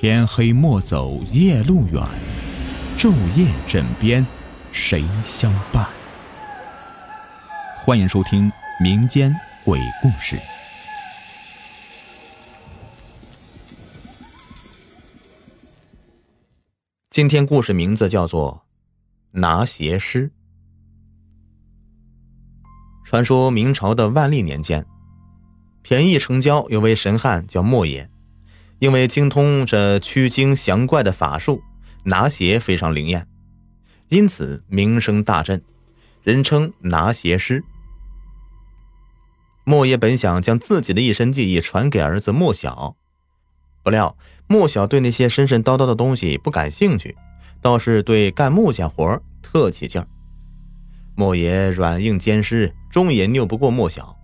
天黑莫走夜路远，昼夜枕边谁相伴？欢迎收听民间鬼故事。今天故事名字叫做《拿鞋师》。传说明朝的万历年间，便宜城郊有位神汉叫莫爷，因为精通这驱精降怪的法术，拿鞋非常灵验，因此名声大振，人称拿鞋师。莫爷本想将自己的一身技艺传给儿子莫小，不料莫小对那些神神叨叨的东西不感兴趣，倒是对干木匠活特起劲儿。莫爷软硬兼施，终也拗不过莫小，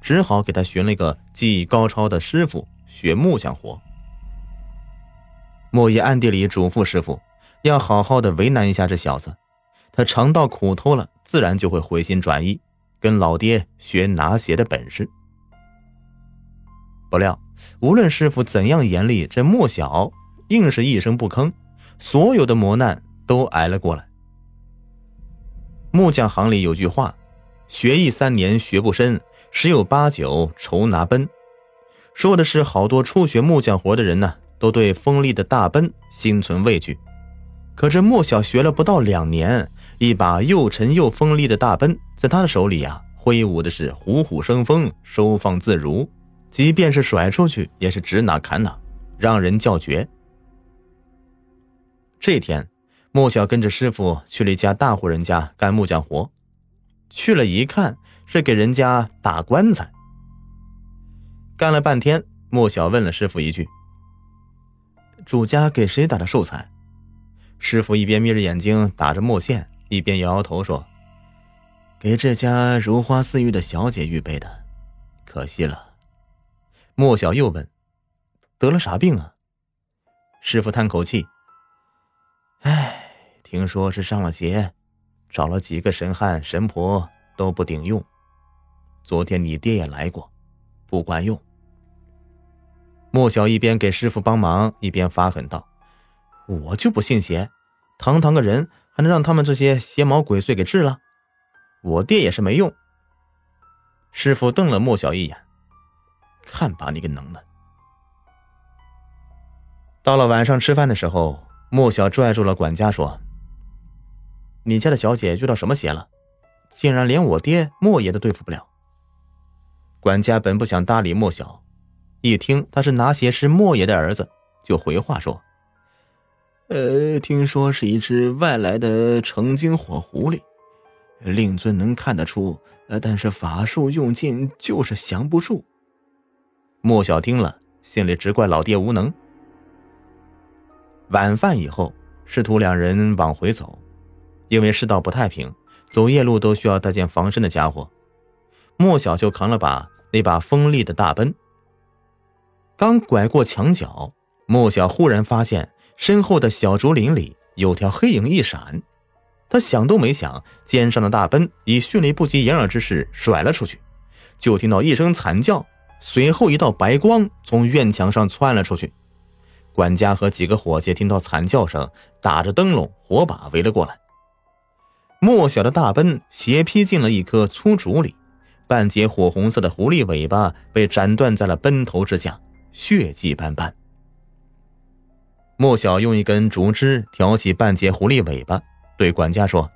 只好给他寻了一个技艺高超的师傅学木匠活。莫爷暗地里嘱咐师傅，要好好的为难一下这小子，他尝到苦头了，自然就会回心转意，跟老爹学拿鞋的本事。不料，无论师傅怎样严厉，这莫小硬是一声不吭，所有的磨难都挨了过来。木匠行里有句话：“学艺三年学不深，十有八九愁拿奔。”说的是好多初学木匠活的人呢，都对锋利的大奔心存畏惧。可这莫小学了不到两年，一把又沉又锋利的大奔在他的手里呀，挥舞的是虎虎生风，收放自如。即便是甩出去，也是指哪砍哪，让人叫绝。这天。莫小跟着师傅去了一家大户人家干木匠活，去了一看是给人家打棺材。干了半天，莫小问了师傅一句：“主家给谁打的寿材？”师傅一边眯着眼睛打着墨线，一边摇摇头说：“给这家如花似玉的小姐预备的，可惜了。”莫小又问：“得了啥病啊？”师傅叹口气。唉，听说是上了邪，找了几个神汉神婆都不顶用。昨天你爹也来过，不管用。莫小一边给师傅帮忙，一边发狠道：“我就不信邪，堂堂个人还能让他们这些邪毛鬼祟给治了？我爹也是没用。”师傅瞪了莫小一眼，看把你给能的。到了晚上吃饭的时候。莫小拽住了管家，说：“你家的小姐遇到什么邪了？竟然连我爹莫爷都对付不了。”管家本不想搭理莫小，一听他是拿鞋师莫爷的儿子，就回话说：“呃，听说是一只外来的成精火狐狸，令尊能看得出，呃，但是法术用尽就是降不住。”莫小听了，心里只怪老爹无能。晚饭以后，师徒两人往回走，因为世道不太平，走夜路都需要带件防身的家伙。莫小就扛了把那把锋利的大奔。刚拐过墙角，莫小忽然发现身后的小竹林里有条黑影一闪，他想都没想，肩上的大奔以迅雷不及掩耳之势甩了出去，就听到一声惨叫，随后一道白光从院墙上窜了出去。管家和几个伙计听到惨叫声，打着灯笼、火把围了过来。莫小的大奔斜劈进了一棵粗竹里，半截火红色的狐狸尾巴被斩断在了奔头之下，血迹斑斑。莫小用一根竹枝挑起半截狐狸尾巴，对管家说：“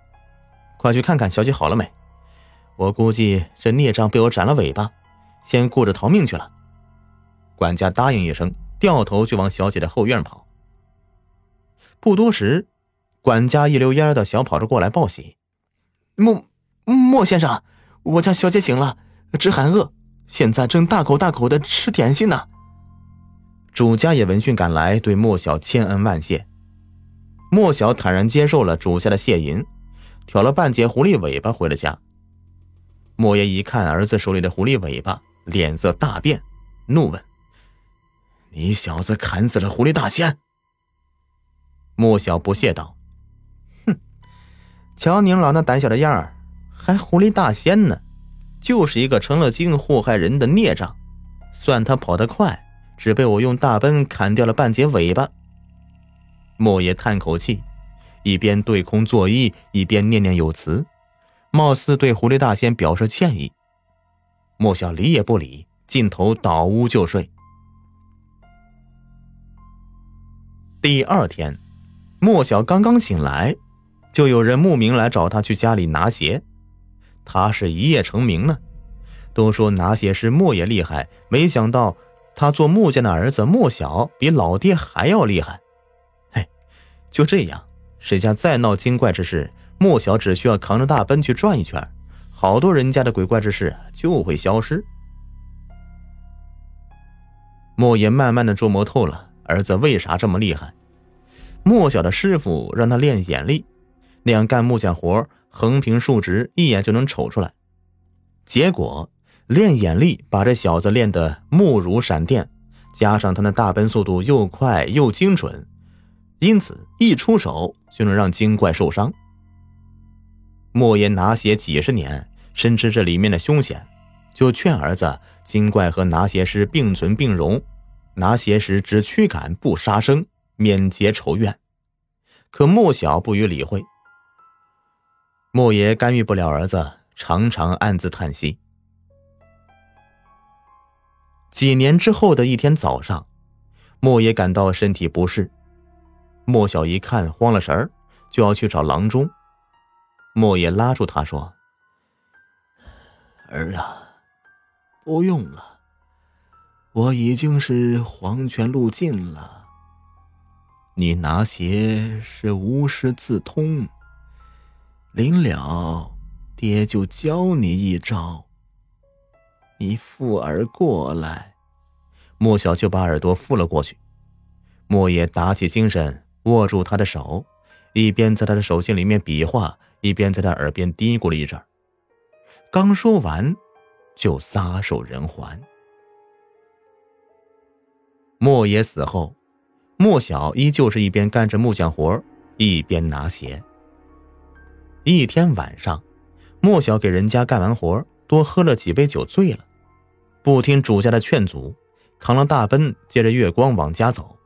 快去看看小姐好了没？我估计这孽障被我斩了尾巴，先顾着逃命去了。”管家答应一声。掉头就往小姐的后院跑。不多时，管家一溜烟的小跑着过来报喜：“莫莫先生，我家小姐醒了，直喊饿，现在正大口大口的吃点心呢。”主家也闻讯赶来，对莫小千恩万谢。莫小坦然接受了主家的谢银，挑了半截狐狸尾巴回了家。莫爷一看儿子手里的狐狸尾巴，脸色大变，怒问。你小子砍死了狐狸大仙！莫小不屑道：“哼，瞧您老那胆小的样儿，还狐狸大仙呢？就是一个成了精祸害人的孽障。算他跑得快，只被我用大奔砍掉了半截尾巴。莫爷叹口气，一边对空作揖，一边念念有词，貌似对狐狸大仙表示歉意。莫小理也不理，径头倒屋就睡。第二天，莫小刚刚醒来，就有人慕名来找他去家里拿鞋。他是一夜成名呢。都说拿鞋是莫爷厉害，没想到他做木匠的儿子莫小比老爹还要厉害。嘿，就这样，谁家再闹精怪之事，莫小只需要扛着大奔去转一圈，好多人家的鬼怪之事就会消失。莫爷慢慢的琢磨透了儿子为啥这么厉害。莫小的师傅让他练眼力，那样干木匠活，横平竖直，一眼就能瞅出来。结果。练眼力，把这小子练得目如闪电，加上他那大奔速度又快又精准，因此一出手就能让精怪受伤。莫言拿鞋几十年，深知这里面的凶险，就劝儿子：精怪和拿鞋师并存并荣，拿鞋时只驱赶不杀生，免结仇怨。可莫小不予理会。莫爷干预不了儿子，常常暗自叹息。几年之后的一天早上，莫爷感到身体不适。莫小一看慌了神儿，就要去找郎中。莫爷拉住他说：“儿啊，不用了，我已经是黄泉路尽了。你拿鞋是无师自通，临了，爹就教你一招。”一附耳过来，莫小就把耳朵附了过去。莫爷打起精神，握住他的手，一边在他的手心里面比划，一边在他耳边嘀咕了一阵。刚说完，就撒手人寰。莫爷死后，莫小依旧是一边干着木匠活，一边拿鞋。一天晚上，莫小给人家干完活，多喝了几杯酒，醉了。不听主家的劝阻，扛了大奔，借着月光往家走。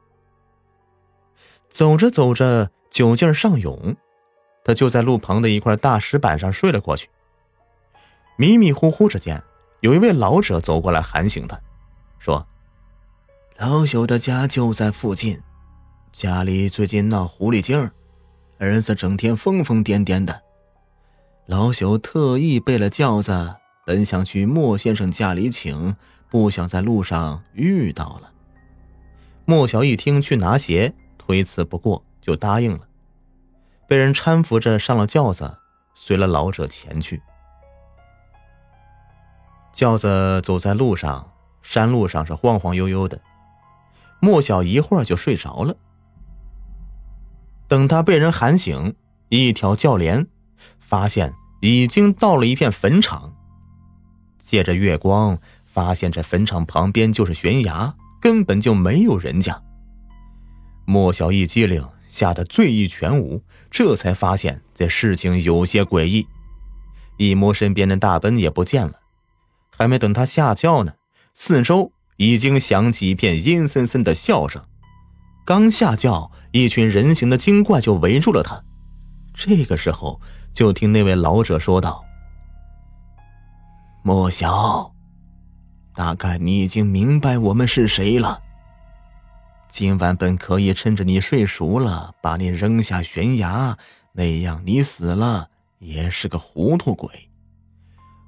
走着走着，酒劲上涌，他就在路旁的一块大石板上睡了过去。迷迷糊糊之间，有一位老者走过来喊醒他，说：“老朽的家就在附近，家里最近闹狐狸精，儿子整天疯疯癫癫的，老朽特意备了轿子。”本想去莫先生家里请，不想在路上遇到了。莫小一听去拿鞋，推辞不过，就答应了。被人搀扶着上了轿子，随了老者前去。轿子走在路上，山路上是晃晃悠悠的。莫小一会儿就睡着了。等他被人喊醒，一条轿帘，发现已经到了一片坟场。借着月光，发现这坟场旁边就是悬崖，根本就没有人家。莫小一机灵，吓得醉意全无，这才发现这事情有些诡异。一摸身边的大奔也不见了，还没等他下轿呢，四周已经响起一片阴森森的笑声。刚下轿，一群人形的精怪就围住了他。这个时候，就听那位老者说道。莫小，大概你已经明白我们是谁了。今晚本可以趁着你睡熟了，把你扔下悬崖，那样你死了也是个糊涂鬼。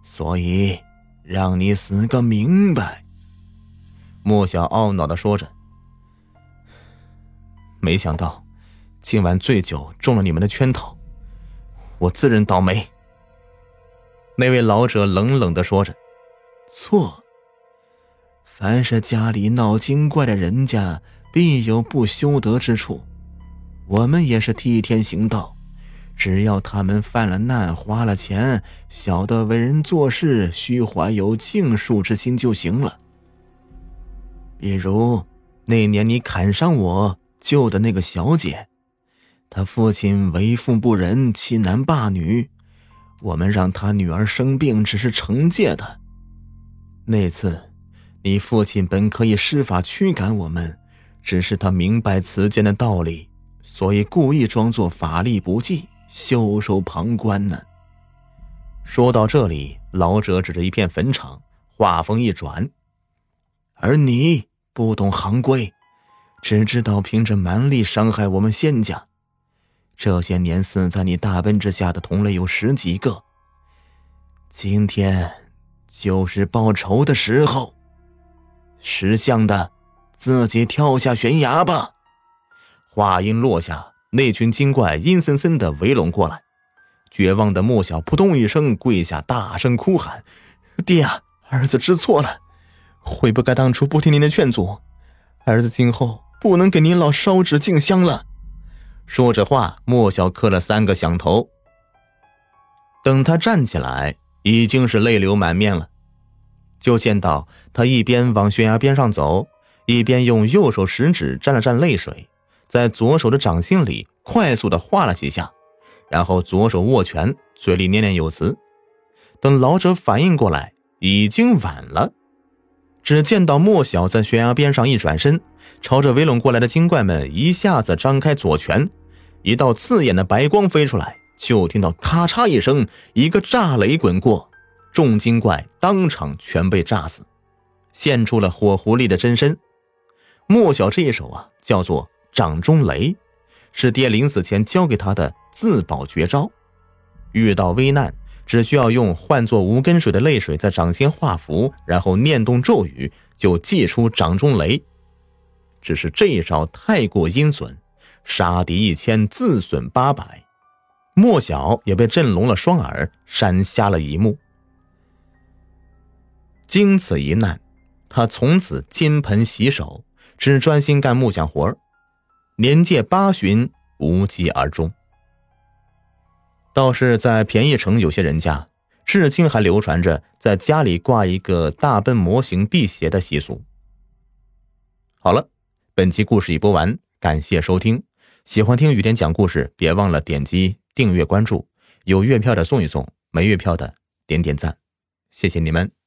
所以，让你死个明白。莫小懊恼的说着。没想到，今晚醉酒中了你们的圈套，我自认倒霉。那位老者冷冷的说着：“错。凡是家里闹精怪的人家，必有不修德之处。我们也是替天行道，只要他们犯了难，花了钱，晓得为人做事，需怀有敬恕之心就行了。比如那年你砍伤我救的那个小姐，她父亲为富不仁，欺男霸女。”我们让他女儿生病，只是惩戒他。那次，你父亲本可以施法驱赶我们，只是他明白此间的道理，所以故意装作法力不济，袖手旁观呢。说到这里，老者指着一片坟场，话锋一转：“而你不懂行规，只知道凭着蛮力伤害我们仙家。这些年死在你大奔之下的同类有十几个，今天就是报仇的时候。”识相的，自己跳下悬崖吧！话音落下，那群精怪阴森森的围拢过来。绝望的莫小扑通一声跪下，大声哭喊：“爹啊，儿子知错了，悔不该当初不听您的劝阻。儿子今后不能给您老烧纸敬香了。”说着话，莫小磕了三个响头。等他站起来，已经是泪流满面了。就见到他一边往悬崖边上走，一边用右手食指沾了沾泪水，在左手的掌心里快速的画了几下，然后左手握拳，嘴里念念有词。等老者反应过来，已经晚了。只见到莫小在悬崖边上一转身，朝着围拢过来的精怪们一下子张开左拳，一道刺眼的白光飞出来，就听到咔嚓一声，一个炸雷滚过。众精怪当场全被炸死，现出了火狐狸的真身。莫小这一手啊，叫做掌中雷，是爹临死前教给他的自保绝招。遇到危难，只需要用换作无根水的泪水在掌心画符，然后念动咒语，就祭出掌中雷。只是这一招太过阴损，杀敌一千，自损八百。莫小也被震聋了双耳，闪瞎了一目。经此一难，他从此金盆洗手，只专心干木匠活年届八旬，无疾而终。倒是在便宜城，有些人家至今还流传着在家里挂一个大奔模型辟邪的习俗。好了，本期故事已播完，感谢收听。喜欢听雨点讲故事，别忘了点击订阅关注。有月票的送一送，没月票的点点赞，谢谢你们。